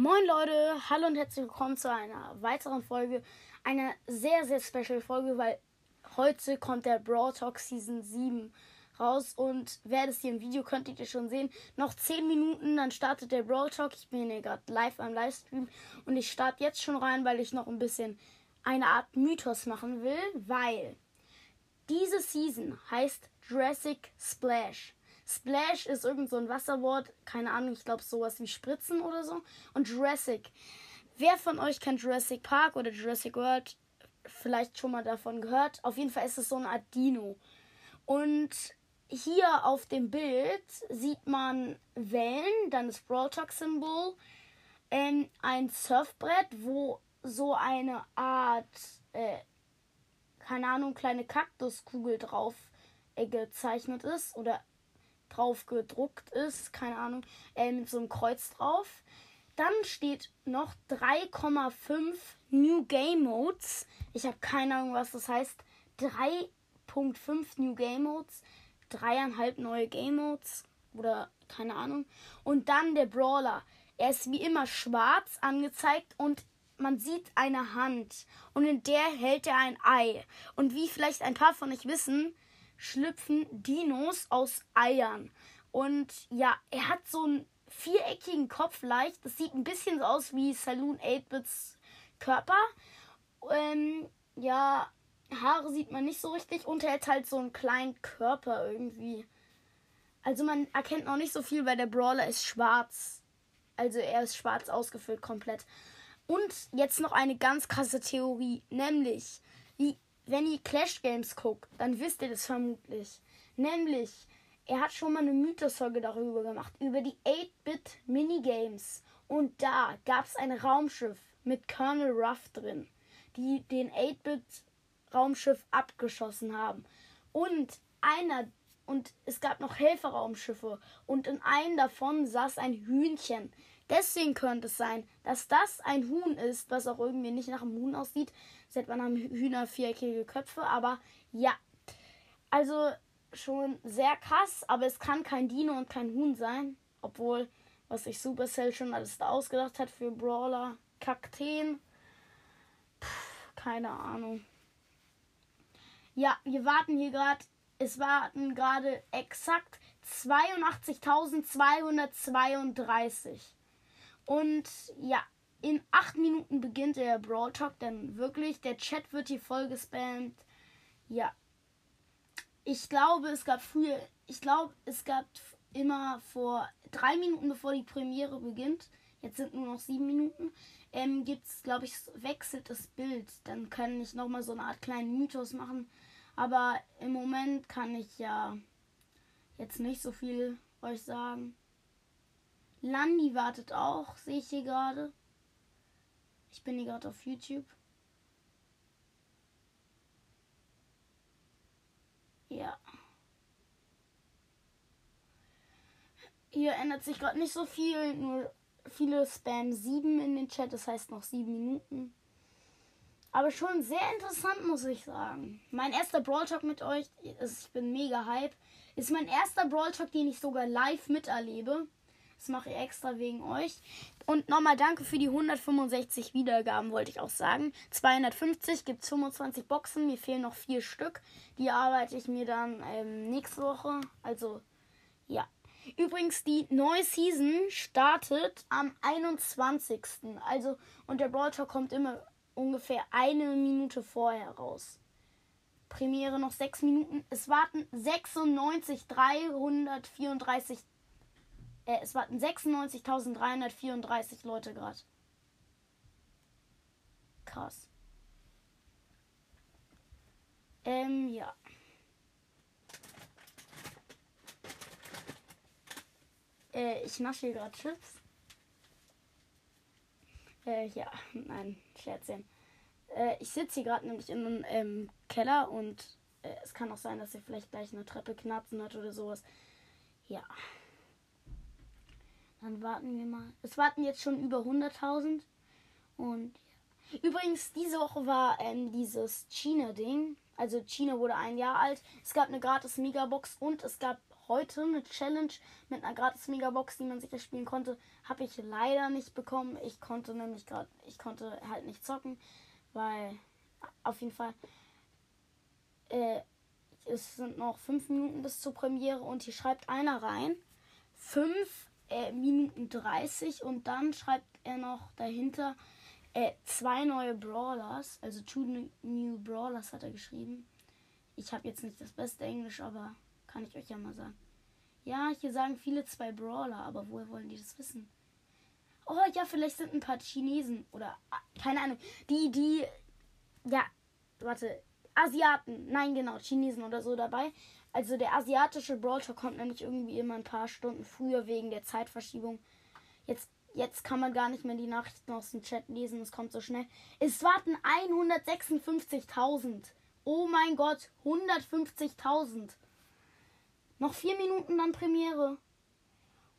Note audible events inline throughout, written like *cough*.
Moin Leute, hallo und herzlich willkommen zu einer weiteren Folge. Eine sehr, sehr special Folge, weil heute kommt der Brawl Talk Season 7 raus und wer das hier im Video könntet ihr schon sehen. Noch 10 Minuten, dann startet der Brawl Talk. Ich bin hier gerade live am Livestream und ich starte jetzt schon rein, weil ich noch ein bisschen eine Art Mythos machen will, weil diese Season heißt Jurassic Splash. Splash ist irgend so ein Wasserwort, keine Ahnung, ich glaube sowas wie Spritzen oder so. Und Jurassic. Wer von euch kennt Jurassic Park oder Jurassic World? Vielleicht schon mal davon gehört. Auf jeden Fall ist es so eine Art Dino. Und hier auf dem Bild sieht man Wellen, dann das Brawl Talk Symbol, ähm, ein Surfbrett, wo so eine Art, äh, keine Ahnung, kleine Kaktuskugel drauf äh, gezeichnet ist oder drauf gedruckt ist, keine Ahnung, äh, mit so einem Kreuz drauf. Dann steht noch 3,5 New Game Modes. Ich habe keine Ahnung, was das heißt. 3.5 New Game Modes dreieinhalb neue Game Modes oder keine Ahnung. Und dann der Brawler. Er ist wie immer schwarz angezeigt und man sieht eine Hand und in der hält er ein Ei. Und wie vielleicht ein paar von euch wissen, schlüpfen Dinos aus Eiern. Und ja, er hat so einen viereckigen Kopf leicht. Das sieht ein bisschen so aus wie Saloon 8-Bits Körper. Ähm, ja, Haare sieht man nicht so richtig und er hat halt so einen kleinen Körper irgendwie. Also man erkennt noch nicht so viel, weil der Brawler ist schwarz. Also er ist schwarz ausgefüllt komplett. Und jetzt noch eine ganz krasse Theorie, nämlich, wie, wenn ihr Clash Games guckt, dann wisst ihr das vermutlich. Nämlich, er hat schon mal eine Mythos-Folge darüber gemacht, über die 8-Bit Minigames. Und da gab es ein Raumschiff mit Colonel Ruff drin, die den 8-Bit Raumschiff abgeschossen haben. Und einer und es gab noch Helferraumschiffe und in einem davon saß ein Hühnchen. Deswegen könnte es sein, dass das ein Huhn ist, was auch irgendwie nicht nach einem Huhn aussieht. Seit man haben Hühner viereckige Köpfe, aber ja. Also schon sehr krass, aber es kann kein Dino und kein Huhn sein. Obwohl, was sich Supercell schon alles da ausgedacht hat für Brawler, Kakteen. Puh, keine Ahnung. Ja, wir warten hier gerade. Es warten gerade exakt 82.232. Und ja, in acht Minuten beginnt der Brawl Talk, denn wirklich, der Chat wird hier voll gespammt. Ja. Ich glaube, es gab früher, ich glaube, es gab immer vor drei Minuten, bevor die Premiere beginnt, jetzt sind nur noch sieben Minuten, ähm, gibt es, glaube ich, wechselt das Bild. Dann kann ich nochmal so eine Art kleinen Mythos machen. Aber im Moment kann ich ja jetzt nicht so viel euch sagen. Landi wartet auch, sehe ich hier gerade. Ich bin hier gerade auf YouTube. Ja. Hier ändert sich gerade nicht so viel, nur viele Spam 7 in den Chat, das heißt noch 7 Minuten. Aber schon sehr interessant, muss ich sagen. Mein erster Brawl Talk mit euch, ich bin mega hype, ist mein erster Brawl Talk, den ich sogar live miterlebe. Das mache ich extra wegen euch. Und nochmal danke für die 165 Wiedergaben, wollte ich auch sagen. 250 gibt es 25 Boxen, mir fehlen noch vier Stück. Die arbeite ich mir dann ähm, nächste Woche. Also, ja. Übrigens, die neue Season startet am 21. Also, und der Brawl Talk kommt immer ungefähr eine Minute vorher raus. Premiere noch sechs Minuten. Es warten 96, 334. Äh, es warten 96.334 Leute gerade. Krass. Ähm, ja. Äh, ich nasche hier gerade Chips. Äh, ja, nein, Scherzchen. Äh, ich sitze hier gerade nämlich in einem ähm, Keller und äh, es kann auch sein, dass ihr vielleicht gleich eine Treppe knarzen hat oder sowas. Ja. Dann warten wir mal. Es warten jetzt schon über 100.000. Und ja. Übrigens, diese Woche war ähm, dieses China-Ding. Also China wurde ein Jahr alt. Es gab eine gratis Megabox und es gab heute eine Challenge mit einer gratis Megabox, die man sicher spielen konnte. Habe ich leider nicht bekommen. Ich konnte nämlich gerade, ich konnte halt nicht zocken, weil auf jeden Fall äh, es sind noch fünf Minuten bis zur Premiere und hier schreibt einer rein. Fünf äh, Minuten 30 und dann schreibt er noch dahinter äh, zwei neue Brawlers, also two new Brawlers hat er geschrieben. Ich habe jetzt nicht das beste Englisch, aber kann ich euch ja mal sagen. Ja, hier sagen viele zwei Brawler, aber woher wollen die das wissen? Oh ja, vielleicht sind ein paar Chinesen oder ah, keine Ahnung. Die, die, ja, warte, Asiaten, nein genau, Chinesen oder so dabei. Also der asiatische Brawl Talk kommt nämlich irgendwie immer ein paar Stunden früher wegen der Zeitverschiebung. Jetzt, jetzt kann man gar nicht mehr die Nachrichten aus dem Chat lesen, es kommt so schnell. Es warten 156.000. Oh mein Gott, 150.000. Noch vier Minuten dann Premiere.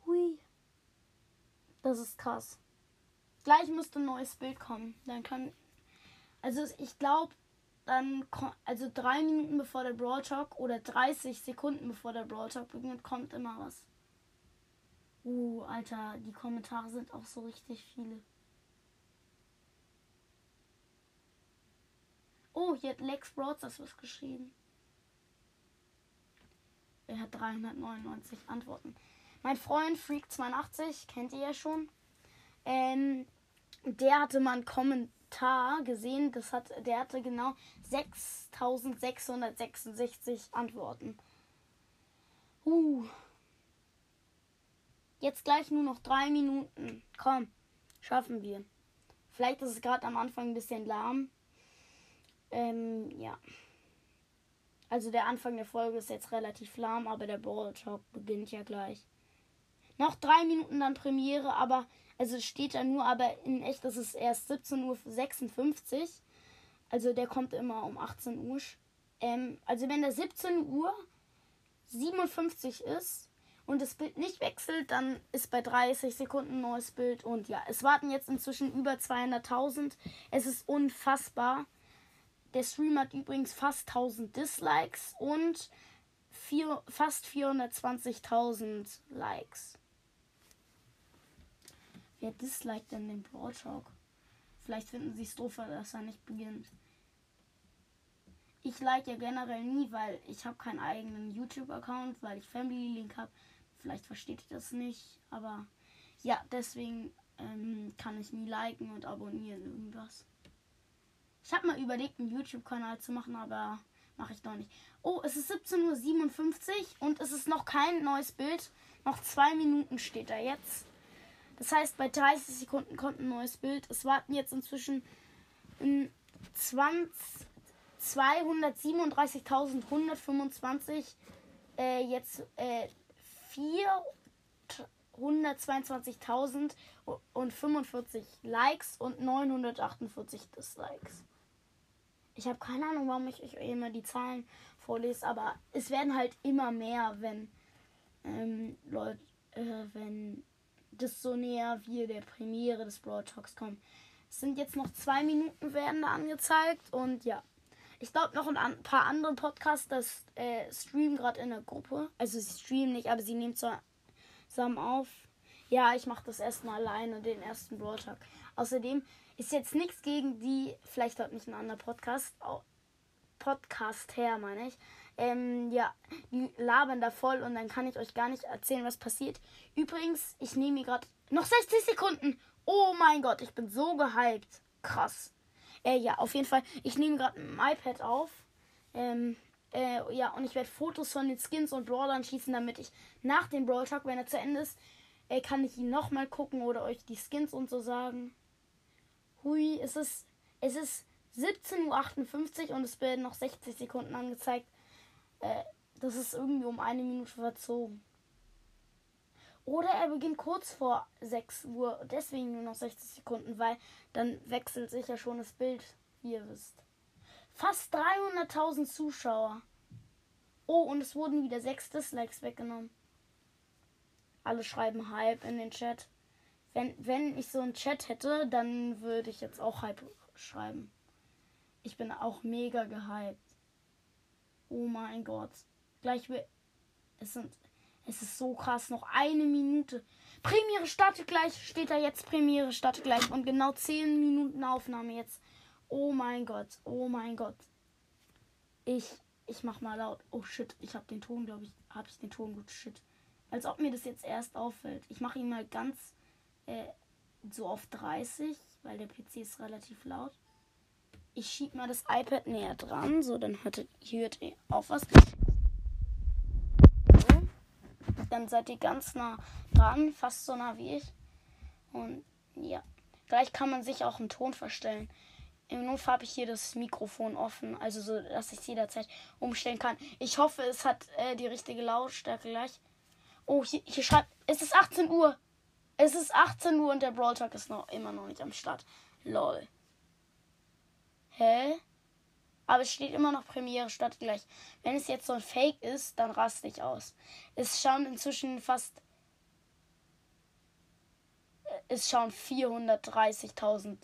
Hui. Das ist krass. Gleich müsste ein neues Bild kommen. Dann kann. Also ich glaube, dann, also drei Minuten bevor der Brawl Talk oder 30 Sekunden bevor der Brawl Talk beginnt, kommt immer was. Uh, Alter, die Kommentare sind auch so richtig viele. Oh, hier hat Lex Broadstars was geschrieben. Er hat 399 Antworten. Mein Freund Freak82, kennt ihr ja schon. Ähm, der hatte mal einen Kommentar Kommentar gesehen, das hat, der hatte genau 6666 Antworten. Uh. Jetzt gleich nur noch drei Minuten. Komm, schaffen wir. Vielleicht ist es gerade am Anfang ein bisschen lahm. Ähm, ja. Also der Anfang der Folge ist jetzt relativ lahm, aber der Ball Talk beginnt ja gleich. Noch drei Minuten dann Premiere, aber also steht da nur, aber in echt ist es erst 17.56 Uhr. Also der kommt immer um 18 Uhr. Ähm, also wenn der 17 Uhr 57 ist und das Bild nicht wechselt, dann ist bei 30 Sekunden neues Bild. Und ja, es warten jetzt inzwischen über 200.000. Es ist unfassbar. Der Stream hat übrigens fast 1000 Dislikes und vier, fast 420.000 Likes. Wer disliked denn den Brawl Talk? Vielleicht finden sie es doof, dass er nicht beginnt. Ich like ja generell nie, weil ich habe keinen eigenen YouTube-Account, weil ich Family Link habe. Vielleicht versteht ihr das nicht, aber ja, deswegen ähm, kann ich nie liken und abonnieren irgendwas. Ich habe mal überlegt, einen YouTube-Kanal zu machen, aber mache ich doch nicht. Oh, es ist 17.57 Uhr und es ist noch kein neues Bild. Noch zwei Minuten steht da jetzt. Das heißt, bei 30 Sekunden kommt ein neues Bild. Es warten jetzt inzwischen 237.125 äh, jetzt äh, 422.000 und 45 Likes und 948 Dislikes. Ich habe keine Ahnung, warum ich euch immer die Zahlen vorlese, aber es werden halt immer mehr, wenn ähm, Leute, äh, wenn das so näher wie der Premiere des Broad Talks kommt. Es sind jetzt noch zwei Minuten werden da angezeigt und ja. Ich glaube noch ein paar andere Podcasts, das äh, streamen gerade in der Gruppe. Also sie streamen nicht, aber sie nehmen zusammen auf. Ja, ich mache das erstmal alleine, den ersten Broad Talk. Außerdem ist jetzt nichts gegen die, vielleicht hat nicht ein anderer Podcast, Podcast her, meine ich. Ähm, ja, die labern da voll und dann kann ich euch gar nicht erzählen, was passiert. Übrigens, ich nehme mir gerade noch 60 Sekunden. Oh mein Gott, ich bin so gehypt. Krass. Äh, ja, auf jeden Fall. Ich nehme gerade ein iPad auf. Ähm, äh, ja, und ich werde Fotos von den Skins und Brawlern schießen, damit ich nach dem Brawl Talk, wenn er zu Ende ist, äh, kann ich ihn nochmal gucken oder euch die Skins und so sagen. Hui, es ist, es ist 17.58 Uhr und es werden noch 60 Sekunden angezeigt. Äh, das ist irgendwie um eine Minute verzogen. Oder er beginnt kurz vor 6 Uhr, deswegen nur noch 60 Sekunden, weil dann wechselt sich ja schon das Bild, wie ihr wisst. Fast 300.000 Zuschauer. Oh, und es wurden wieder 6 Dislikes weggenommen. Alle schreiben Hype in den Chat. Wenn, wenn ich so einen Chat hätte, dann würde ich jetzt auch Hype schreiben. Ich bin auch mega gehypt. Oh mein Gott. Gleich will. Es sind. Es ist so krass. Noch eine Minute. Premiere startet gleich. Steht da jetzt Premiere startet gleich. Und genau 10 Minuten Aufnahme jetzt. Oh mein Gott. Oh mein Gott. Ich, ich mach mal laut. Oh shit. Ich hab den Ton, glaube ich. Hab ich den Ton gut. Shit. Als ob mir das jetzt erst auffällt. Ich mache ihn mal ganz äh, so auf 30, weil der PC ist relativ laut. Ich schieb mal das iPad näher dran, so dann hört ihr, hört ihr auf was dann seid ihr ganz nah dran, fast so nah wie ich. Und ja, gleich kann man sich auch einen Ton verstellen. Im Notfall habe ich hier das Mikrofon offen, also so, dass ich es jederzeit umstellen kann. Ich hoffe, es hat äh, die richtige Lautstärke gleich. Oh, hier, hier schreibt, es ist 18 Uhr. Es ist 18 Uhr und der Brawl Talk ist noch immer noch nicht am Start. Lol. Hä? Aber es steht immer noch Premiere statt gleich. Wenn es jetzt so ein Fake ist, dann raste ich aus. Es schauen inzwischen fast. Es schauen 430.000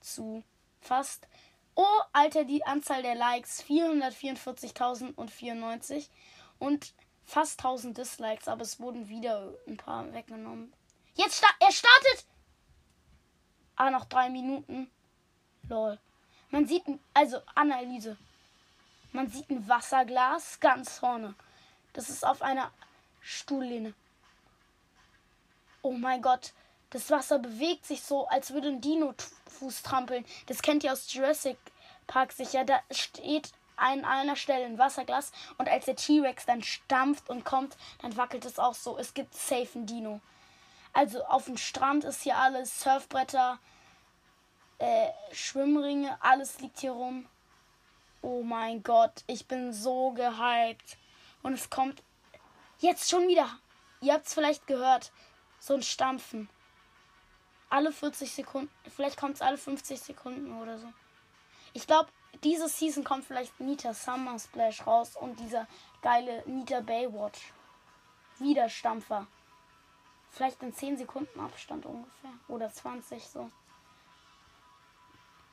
zu. Fast. Oh, Alter, die Anzahl der Likes 444.094 und fast 1000 Dislikes, aber es wurden wieder ein paar weggenommen. Jetzt sta er startet! Ah, noch drei Minuten. Lol. Man sieht, also Analyse. Man sieht ein Wasserglas ganz vorne. Das ist auf einer Stuhllehne. Oh mein Gott, das Wasser bewegt sich so, als würde ein Dino-Fuß trampeln. Das kennt ihr aus Jurassic Park sicher. Da steht an einer Stelle ein Wasserglas und als der T-Rex dann stampft und kommt, dann wackelt es auch so. Es gibt safe ein Dino. Also auf dem Strand ist hier alles Surfbretter, äh, Schwimmringe, alles liegt hier rum. Oh mein Gott, ich bin so gehypt. Und es kommt jetzt schon wieder. Ihr habt es vielleicht gehört. So ein Stampfen. Alle 40 Sekunden. Vielleicht kommt es alle 50 Sekunden oder so. Ich glaube, diese Season kommt vielleicht Nita Summer Splash raus und dieser geile Nita Baywatch. Wieder Stampfer. Vielleicht in 10 Sekunden Abstand ungefähr. Oder 20 so.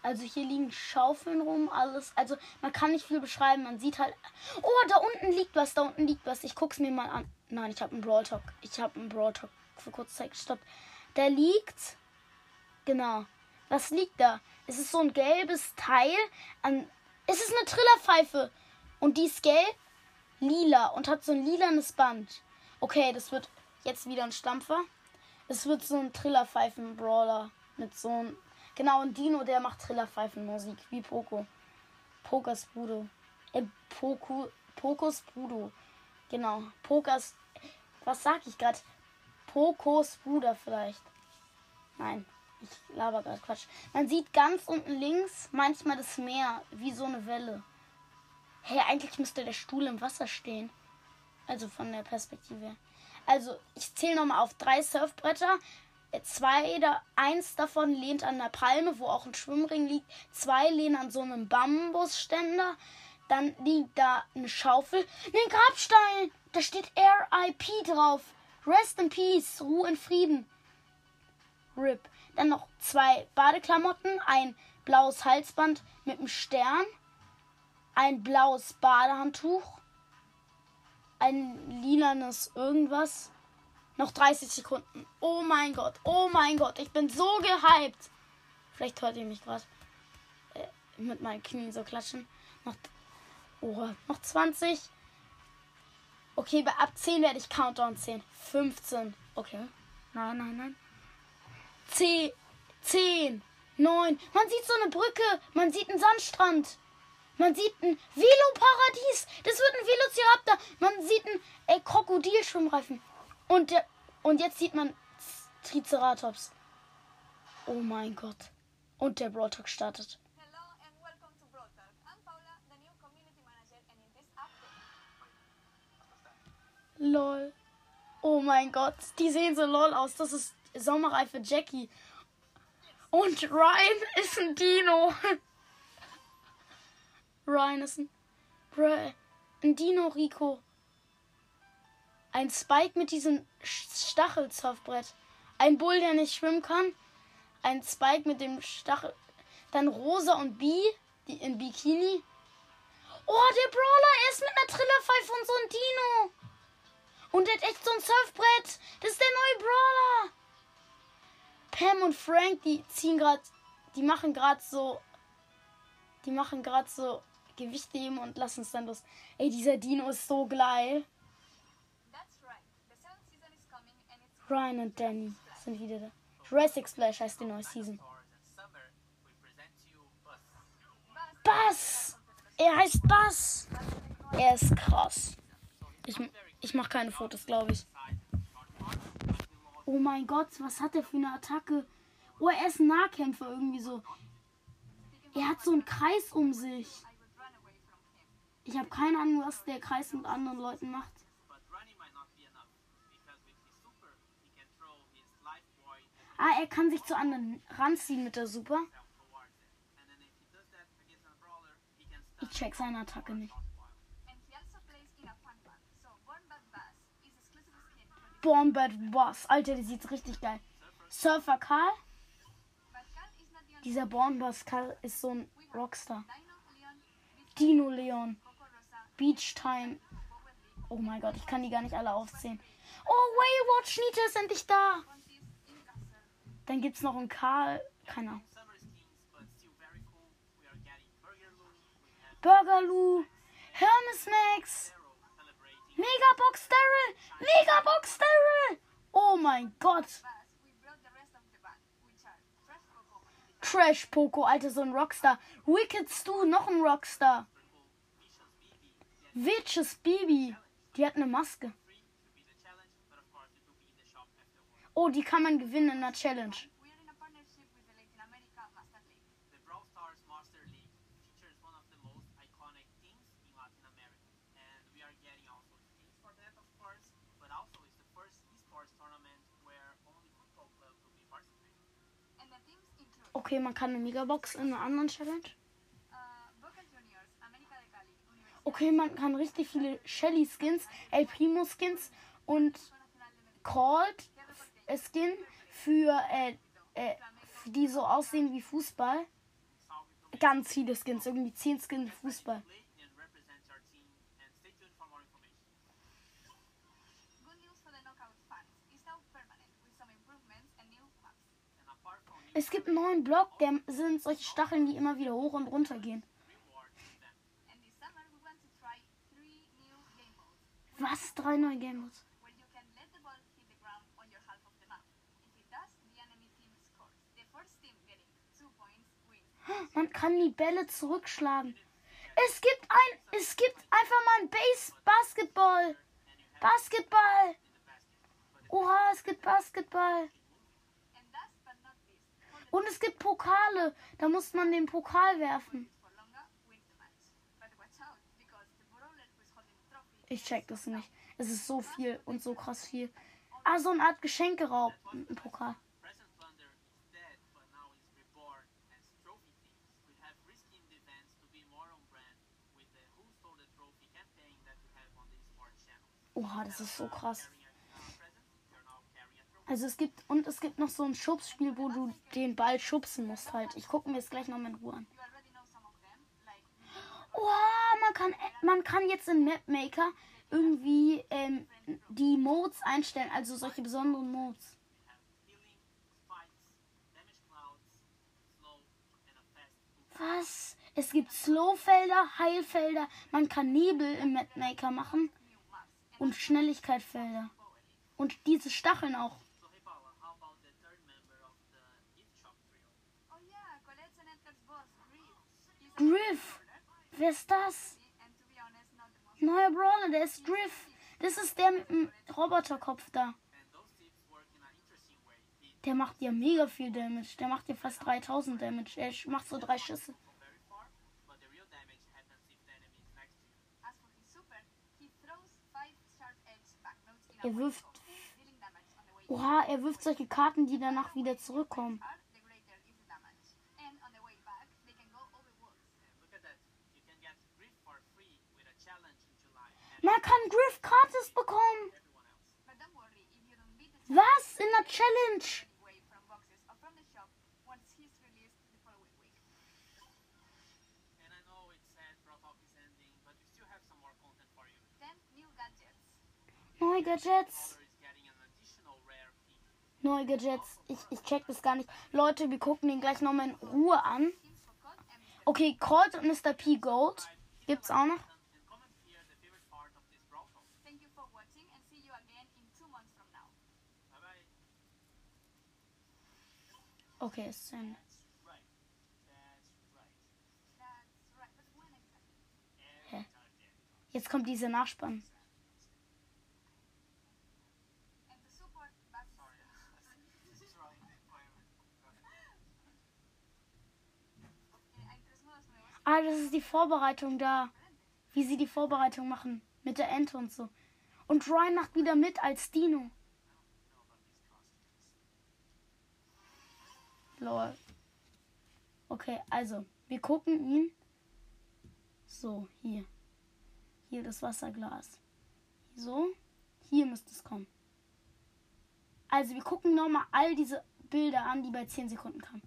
Also hier liegen Schaufeln rum, alles. Also man kann nicht viel beschreiben. Man sieht halt. Oh, da unten liegt was, da unten liegt was. Ich guck's mir mal an. Nein, ich habe einen Brawl Talk. Ich habe einen Brawl Talk für kurze Zeit gestoppt. Da liegt. Genau. Was liegt da? Es ist so ein gelbes Teil. An, es ist eine Trillerpfeife. Und die ist gelb, lila und hat so ein lilanes Band. Okay, das wird jetzt wieder ein Stampfer. Es wird so ein Trillerpfeifen-Brawler mit so einem Genau, ein Dino, der macht Trillerpfeifenmusik, wie Poco. Pokers Bruder. Äh, Poco, Pokos Bruder. Genau, Pokers. Was sag ich gerade? Pokos Bruder vielleicht. Nein, ich laber gerade Quatsch. Man sieht ganz unten links manchmal das Meer, wie so eine Welle. Hey, eigentlich müsste der Stuhl im Wasser stehen. Also von der Perspektive. Also, ich zähle nochmal auf drei Surfbretter zwei, eins davon lehnt an der Palme, wo auch ein Schwimmring liegt. Zwei lehnen an so einem Bambusständer. Dann liegt da eine Schaufel. Ein Grabstein! Da steht RIP drauf. Rest in Peace. Ruhe in Frieden. RIP. Dann noch zwei Badeklamotten. Ein blaues Halsband mit einem Stern. Ein blaues Badehandtuch. Ein lilanes irgendwas noch 30 Sekunden. Oh mein Gott. Oh mein Gott. Ich bin so gehypt. Vielleicht hört ihr mich gerade äh, mit meinen Knien so klatschen. Noch, oh, noch 20. Okay, ab 10 werde ich Countdown 10. 15. Okay. Nein, nein, nein. 10. 10. 9. Man sieht so eine Brücke. Man sieht einen Sandstrand. Man sieht ein Veloparadies. Das wird ein Velociraptor. Man sieht einen Krokodilschwimmreifen. Und, der, und jetzt sieht man Triceratops. Oh mein Gott. Und der Brawl Talk startet. Lol. Oh mein Gott. Die sehen so lol aus. Das ist Sommerreife Jackie. Und Ryan *laughs* ist ein Dino. Ryan ist ein. Bruh, ein Dino Rico. Ein Spike mit diesem Stachelzoffbrett. Ein Bull, der nicht schwimmen kann. Ein Spike mit dem Stachel. Dann Rosa und Bee, die in Bikini. Oh, der Brawler, er ist mit einer Trillerpfeife und so ein Dino. Und der hat echt so ein Surfbrett. Das ist der neue Brawler. Pam und Frank, die ziehen gerade, die machen gerade so, die machen gerade so Gewichte heben und lassen es dann los. Ey, dieser Dino ist so geil. Ryan und Danny sind wieder da. Jurassic Splash heißt die neue Season. Bass! Er heißt Bass! Er ist krass. Ich, ich mache keine Fotos, glaube ich. Oh mein Gott, was hat er für eine Attacke? Oh, er ist ein Nahkämpfer irgendwie so. Er hat so einen Kreis um sich. Ich habe keine Ahnung, was der Kreis mit anderen Leuten macht. Ah, er kann sich zu anderen ranziehen mit der Super. Ich check seine Attacke nicht. Bombat Boss. Alter, der sieht richtig geil. Surfer Karl. Dieser Bombass Karl ist so ein Rockstar. Dino Leon. Beach Time. Oh mein Gott, ich kann die gar nicht alle aufzählen. Oh, Waywatch Nita ist endlich da. Dann gibt's noch einen Karl. Keiner. Burgerloo. Hermes Max. Megabox Daryl! Megabox Daryl! Oh mein Gott! Trash Poco, Alter, so ein Rockstar. Wicked Stu, noch ein Rockstar. Witches Bibi. Die hat eine Maske. Oh, die kann man gewinnen in der Challenge. Okay, man kann eine Megabox in einer anderen Challenge. Okay, man kann richtig viele Shelly Skins, El Primo Skins und Cold Skin für, äh, äh, die so aussehen wie Fußball. Ganz viele Skins, irgendwie 10 Skins Fußball. Es gibt einen neuen Block, der sind solche Stacheln, die immer wieder hoch und runter gehen. Was? Drei neue Game Modes? Man kann die Bälle zurückschlagen. Es gibt ein, es gibt einfach mal ein Base Basketball. Basketball. Oha, es gibt Basketball. Und es gibt Pokale. Da muss man den Pokal werfen. Ich check das nicht. Es ist so viel und so krass viel. Ah, so eine Art Geschenkeraub. Ein Pokal. Oha, das ist so krass. Also es gibt und es gibt noch so ein Schubsspiel, wo du den Ball schubsen musst halt. Ich gucke mir jetzt gleich noch mal in Ruhe an. Oh, man kann man kann jetzt in Mapmaker irgendwie ähm, die Modes einstellen, also solche besonderen Modes. Was? Es gibt Slowfelder, Heilfelder, man kann Nebel im Mapmaker machen und Schnelligkeitfelder. Und diese Stacheln auch. Griff. Wer ist das? Neuer Brawler, der ist Griff. Das ist der mit dem Roboterkopf da. Der macht ja mega viel Damage. Der macht ja fast 3000 Damage. Er macht so drei Schüsse. Er wirft. Oha, er wirft solche Karten, die danach wieder zurückkommen. Man kann Griff gratis bekommen. Was? In der Challenge? Neue Gadgets. Neue Gadgets. Ich, ich check das gar nicht. Leute, wir gucken den gleich nochmal in Ruhe an. Okay, Colt und Mr. P Gold. Gibt's auch noch. Okay, ist zu. Hä? Jetzt kommt dieser Nachspann. Ah, das ist die Vorbereitung da. Wie sie die Vorbereitung machen. Mit der Ente und so. Und Ryan macht wieder mit als Dino. Lol. Okay, also, wir gucken ihn. So, hier. Hier das Wasserglas. So, hier müsste es kommen. Also, wir gucken nochmal all diese Bilder an, die bei 10 Sekunden kamen.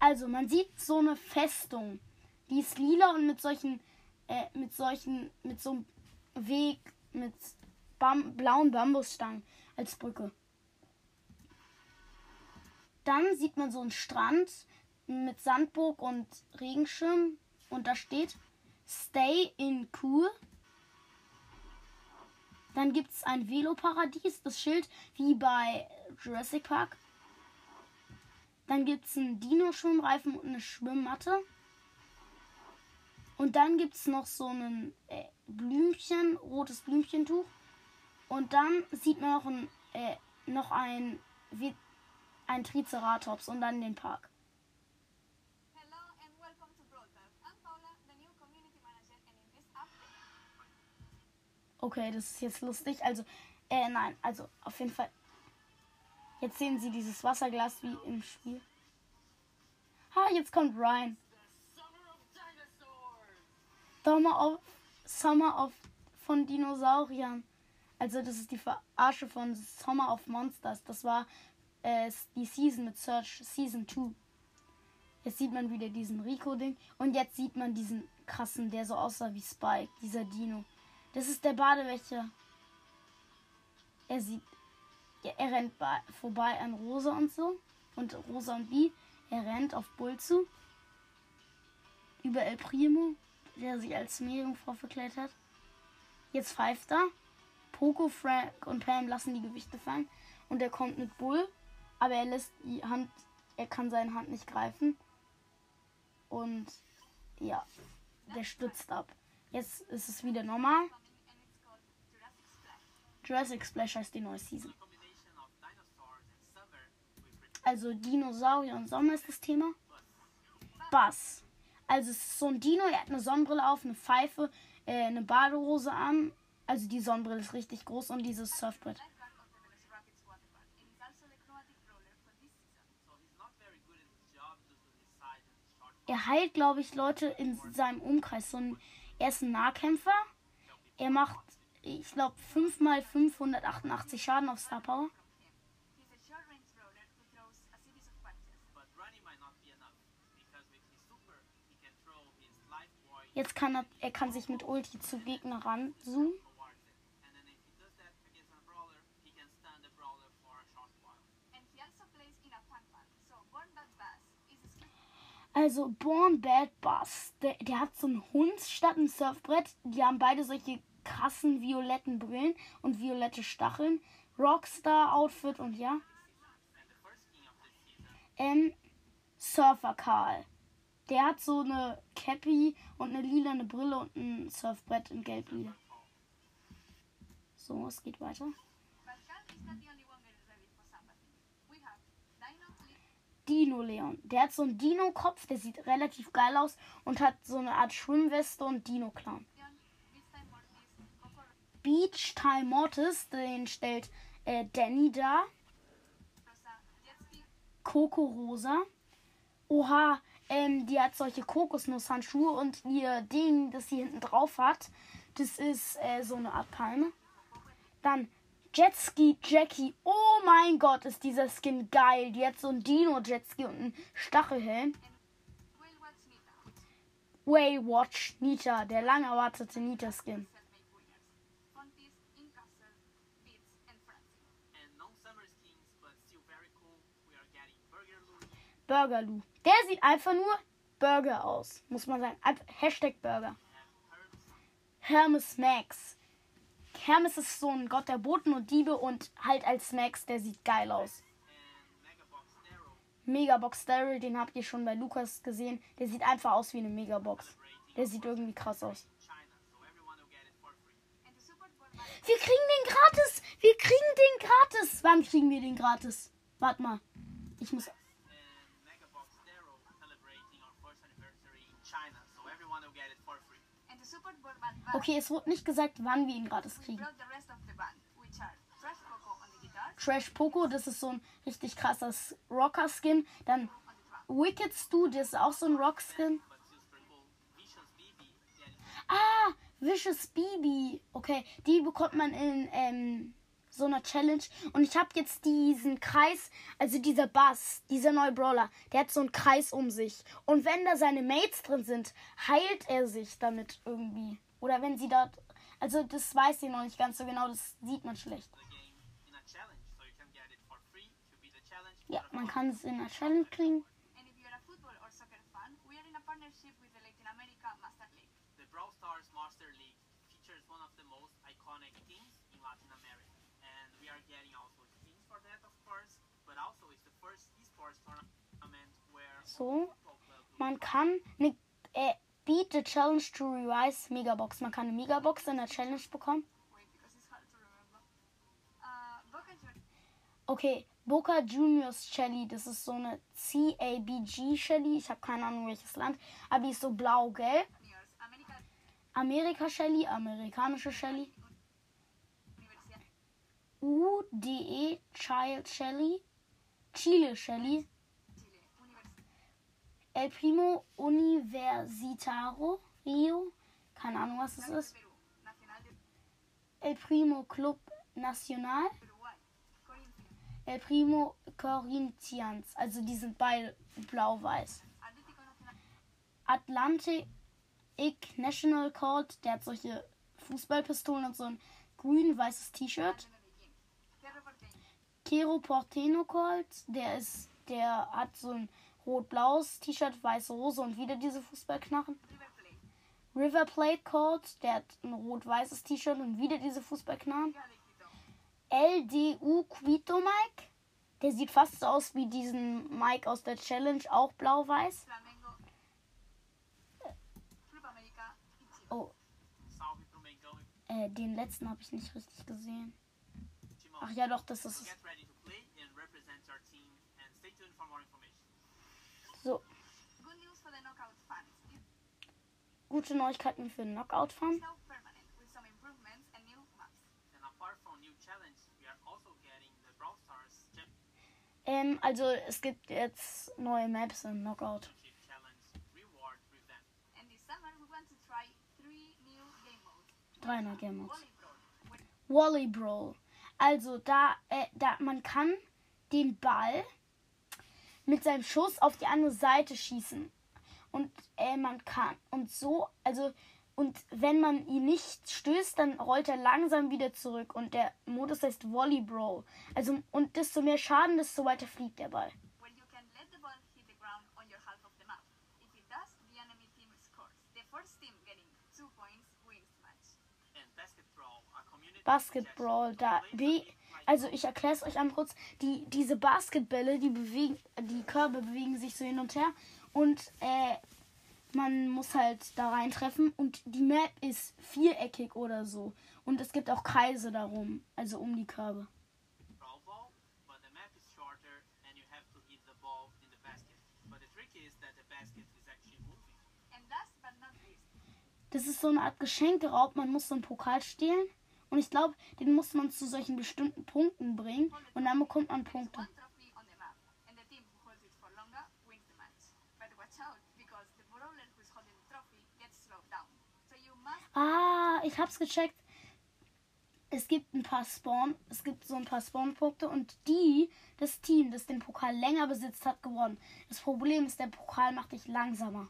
Also, man sieht so eine Festung. Die ist lila und mit solchen, äh, mit solchen, mit so einem Weg, mit Bam blauen Bambusstangen als Brücke. Dann sieht man so einen Strand mit Sandburg und Regenschirm und da steht Stay in Cool. Dann gibt es ein Veloparadies, das Schild wie bei Jurassic Park. Dann gibt es einen Dino-Schwimmreifen und eine Schwimmmatte. Und dann gibt es noch so ein äh, Blümchen, rotes Blümchentuch. Und dann sieht man noch ein, äh, noch ein, wie, ein Triceratops und dann den Park. Okay, das ist jetzt lustig. Also, äh, nein, also auf jeden Fall. Jetzt sehen Sie dieses Wasserglas wie im Spiel. Ha, jetzt kommt Ryan. Summer of, Summer of von Dinosauriern. Also das ist die Verarsche von Summer of Monsters. Das war äh, die Season mit Search Season 2. Jetzt sieht man wieder diesen Rico-Ding. Und jetzt sieht man diesen krassen, der so aussah wie Spike, dieser Dino. Das ist der Badewächter. Er sieht. Er rennt bei, vorbei an Rosa und so. Und Rosa und B. Er rennt auf Bull zu. Über El Primo, der sich als Meerjungfrau verkleidet hat. Jetzt pfeift er. Poco, Frank und Pam lassen die Gewichte fallen. Und er kommt mit Bull. Aber er lässt die Hand. Er kann seine Hand nicht greifen. Und ja, der stützt ab. Jetzt ist es wieder normal. Jurassic Splash. Heißt die neue Season. Also Dinosaurier und Sommer ist das Thema. Buzz. Also es ist so ein Dino, er hat eine Sonnenbrille auf, eine Pfeife, äh, eine Badehose an. Also die Sonnenbrille ist richtig groß und dieses Surfbrett. Er heilt, glaube ich, Leute in seinem Umkreis. So ein, er ist ein Nahkämpfer. Er macht, ich glaube, 5 mal 588 Schaden auf Star Power. Jetzt kann er, er kann sich mit Ulti zu Gegner ranzoomen. also Born Bad Bus, der, der hat so einen Hund statt ein Surfbrett. Die haben beide solche krassen violetten Brillen und violette Stacheln. Rockstar Outfit und ja. Ähm, Surfer Karl. Der hat so eine Cappy und eine lilane Brille und ein Surfbrett in gelb lila. So, es geht weiter. Dino Leon. Der hat so einen Dino-Kopf, der sieht relativ geil aus und hat so eine Art Schwimmweste und Dino-Clown. Beach Time Mortis, den stellt äh, Danny da. Coco Rosa. Oha, ähm, die hat solche Kokosnusshandschuhe und ihr Ding, das sie hinten drauf hat, das ist äh, so eine Art Palme. Dann Jetski Jackie. Oh mein Gott, ist dieser Skin geil. Die hat so ein Dino-Jetski und einen Stachelhelm. Waywatch Nita, der lang erwartete Nita-Skin. Burger Lou. Der sieht einfach nur Burger aus, muss man sagen. Hashtag Burger. Hermes Max. Hermes ist so ein Gott der Boten und Diebe und halt als Max, der sieht geil aus. Megabox Daryl den habt ihr schon bei Lukas gesehen. Der sieht einfach aus wie eine Megabox. Der sieht irgendwie krass aus. Wir kriegen den gratis! Wir kriegen den gratis! Wann kriegen wir den gratis? Warte mal. Ich muss. Okay, es wurde nicht gesagt, wann wir ihn gratis kriegen. Trash Poco, das ist so ein richtig krasser Rocker-Skin. Dann. Wicked Stu, das ist auch so ein Rock-Skin. Ah, Vicious BB. Okay, die bekommt man in ähm, so einer Challenge. Und ich habe jetzt diesen Kreis, also dieser Bass, dieser neue Brawler, der hat so einen Kreis um sich. Und wenn da seine Mates drin sind, heilt er sich damit irgendwie. Oder wenn sie dort. Also das weiß ich noch nicht ganz so genau, das sieht man schlecht. Ja, man kann es in einer Challenge kriegen. And if you're a football or soccer fan, we are in a partnership with the Latin America Master League. The Brawl Stars Master League features one of the most iconic teams in Latin America. And we are getting also skins for that, of course. But also, it's the first esports tournament where So. football clubs will Man kann eine äh, Beat the Challenge to Revise Megabox. Man kann eine Megabox in der Challenge bekommen. Okay, Boca Juniors Shelly, das ist so eine CABG Shelly. Ich habe keine Ahnung welches Land, aber die ist so blau-gelb. Amerika Shelly, amerikanische Shelly. UDE Child Shelly. Chile Shelly. El Primo Universitario Rio. Keine Ahnung, was es ist. El Primo Club Nacional. El Primo Corinthians. Also die sind beide blau-weiß. Atlantic National Court, der hat solche Fußballpistolen und so ein grün-weißes T-Shirt. Kero Porteno Colt, der ist, der hat so ein rot-blaues T-Shirt, weiße Hose und wieder diese Fußballknarren. River Plate Court, der hat ein rot-weißes T-Shirt und wieder diese Fußballknarren. LDU Quito Mike, der sieht fast so aus wie diesen Mike aus der Challenge, auch blau-weiß. Oh, äh, den letzten habe ich nicht richtig gesehen. Ach ja, doch, das ist es. Also getting the Brawl Stars Ähm, also es gibt jetzt neue Maps in Knockout. Championship Challenge reward revamp. and this summer we want to try three new game modes Drei neue Game Modes. Wally Brawl. Also da, äh, da man kann den Ball mit seinem Schuss auf die andere Seite schießen. Und äh, man kann und so, also und wenn man ihn nicht stößt, dann rollt er langsam wieder zurück und der Modus heißt Volley Brawl. Also und desto mehr Schaden, desto weiter fliegt der Ball. where you can let the ball hit the ground on your half of the map. If it does, the enemy team scores. The first team getting two points wins the match. And Basket Brawl, Basketball, da wie also ich erkläre es euch einmal kurz. Die diese Basketbälle, die bewegen, die Körbe bewegen sich so hin und her und äh, man muss halt da reintreffen und die Map ist viereckig oder so und es gibt auch Kreise darum, also um die Körbe. Das ist so eine Art Geschenkeraub. Man muss so einen Pokal stehlen und ich glaube, den muss man zu solchen bestimmten Punkten bringen und dann bekommt man Punkte. Ah, ich hab's gecheckt. Es gibt ein paar Spawn, es gibt so ein paar Spawnpunkte und die, das Team, das den Pokal länger besitzt, hat gewonnen. Das Problem ist, der Pokal macht dich langsamer.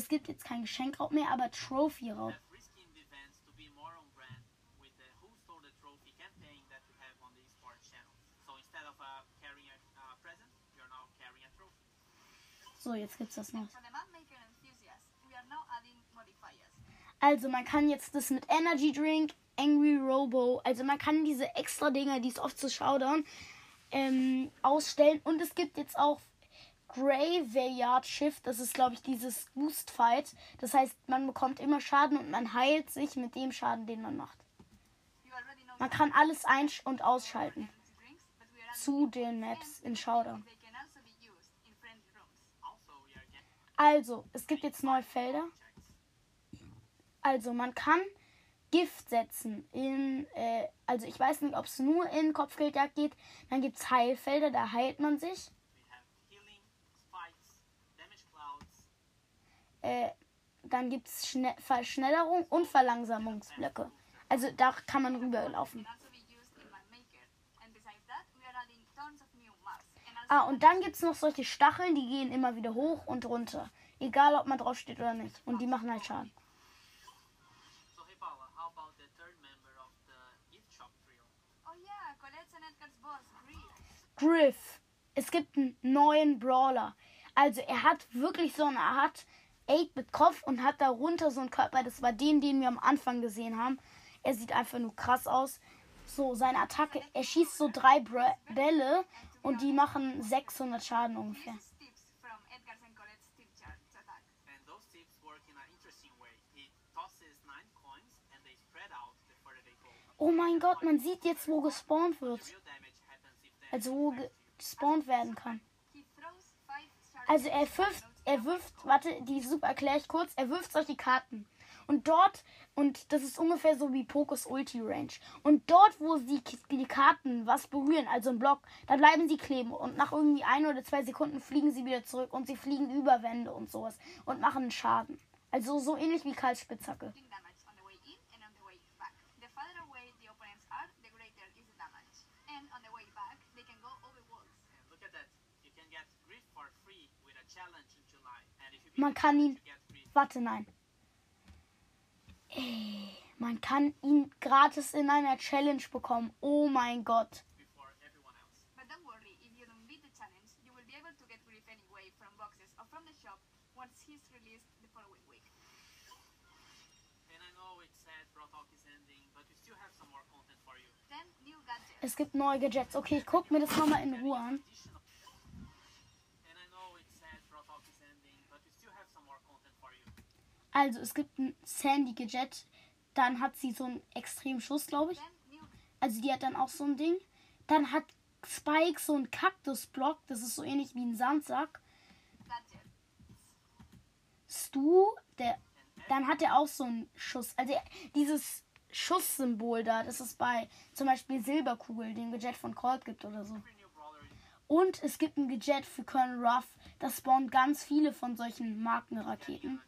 Es gibt jetzt kein Geschenkraub mehr, aber Trophy-Raub. So, jetzt gibt's das noch. Also, man kann jetzt das mit Energy Drink, Angry Robo, also man kann diese extra Dinger, die es oft zu Showdown ähm, ausstellen. Und es gibt jetzt auch Graveyard Shift, das ist glaube ich dieses Boost Fight. Das heißt, man bekommt immer Schaden und man heilt sich mit dem Schaden, den man macht. Man kann alles einsch- und ausschalten zu den Maps in Showdown. also es gibt jetzt neue Felder. Also, man kann Gift setzen in, äh, also ich weiß nicht, ob es nur in Kopfgeldjagd geht. Dann gibt es Heilfelder, da heilt man sich. Äh, dann gibt es Schne Verschnellerung und Verlangsamungsblöcke. Also da kann man rüberlaufen. Ah, und dann gibt es noch solche Stacheln, die gehen immer wieder hoch und runter. Egal, ob man drauf steht oder nicht. Und die machen halt Schaden. So hey Paula, how about the third member of the gift shop trio? Oh yeah, Colette's and Edgar's boss, Griff. Griff. Es gibt einen neuen Brawler. Also er hat wirklich so eine Art 8-Bit-Kopf und hat darunter so einen Körper. Das war den, den wir am Anfang gesehen haben. Er sieht einfach nur krass aus. So, seine Attacke, er schießt so drei Bälle und die machen 600 Schaden ungefähr. These tips from Edgar's and Colette's tip chart to attack. And those tips work in an interesting way. He tosses nine coins and they spread out the further they go. Oh mein Gott, man sieht jetzt, wo gespawnt wird. Also wo ge- gespawnt werden kann. Also er wirft, er wirft, warte, die super erkläre ich kurz, er wirft solche Karten. Und dort, und das ist ungefähr so wie Pokos Ulti Range. Und dort, wo sie die Karten was berühren, also im Block, da bleiben sie kleben. Und nach irgendwie ein oder zwei Sekunden fliegen sie wieder zurück und sie fliegen über Wände und sowas und machen Schaden. Also so ähnlich wie Karls Spitzhacke. Man kann ihn, warte, nein. Ey, man kann ihn gratis in einer Challenge bekommen. Oh mein Gott. before everyone else. But don't worry, if you don't beat the challenge, you will be able to get Griff anyway from boxes or from the shop once he's released the following week. And I know it's sad Pro Talk is ending, but we still have some more content for you. Then new gadgets. Es gibt neue Gadgets. Okay, ich guck mir das nochmal in Ruhe an. Also, es gibt ein Sandy-Gadget. Dann hat sie so einen extremen Schuss, glaube ich. Also, die hat dann auch so ein Ding. Dann hat Spike so einen Kaktusblock. Das ist so ähnlich wie ein Sandsack. Stu, der, dann hat er auch so einen Schuss. Also, er- dieses Schusssymbol da, das ist bei zum Beispiel Silberkugel, dem Gadget von Colt gibt oder so. Und es gibt ein Gadget für Colonel Ruff. Das spawnt ganz viele von solchen Markenraketen.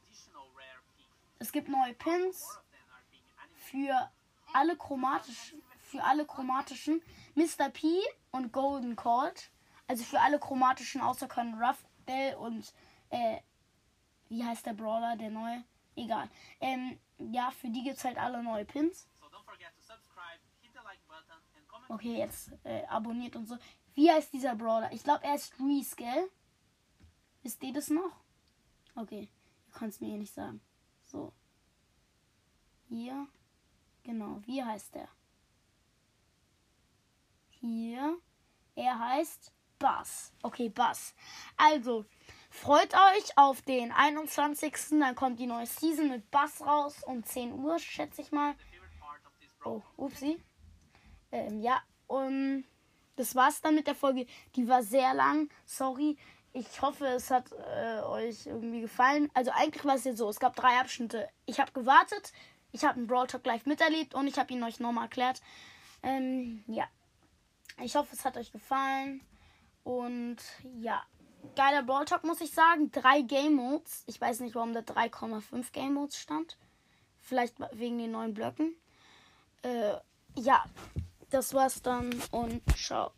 Es gibt neue Pins. Für alle chromatischen, für alle chromatischen Mr. P und Golden Colt. Also für alle chromatischen außer können Ruff Bell und äh, wie heißt der Brawler, der neue? Egal. Ähm, ja, für die gibt's halt alle neue Pins. Okay, jetzt äh, abonniert und so. Wie heißt dieser Brawler? Ich glaube, er ist Reese, gell? Wisst ihr das noch? Okay, ihr könnt es mir eh nicht sagen. So. Hier. Genau, wie heißt der? Hier. Er heißt Bass. Okay, Bass. Also, freut euch auf den 21. Dann kommt die neue Season mit Bass raus um 10 Uhr, schätze ich mal. Oh, upsi. Ähm, ja, und das war's dann mit der Folge. Die war sehr lang. Sorry. Ich hoffe, es hat äh, euch irgendwie gefallen. Also eigentlich war es jetzt so, es gab drei Abschnitte. Ich habe gewartet, ich habe einen Brawl Talk live miterlebt und ich habe ihn euch nochmal erklärt. Ähm, ja. Ich hoffe, es hat euch gefallen. Und ja, geiler Brawl Talk, muss ich sagen. Drei Game Modes. Ich weiß nicht, warum da 3,5 Game Modes stand. Vielleicht wegen den neuen Blöcken. Äh, ja, das war's dann und ciao.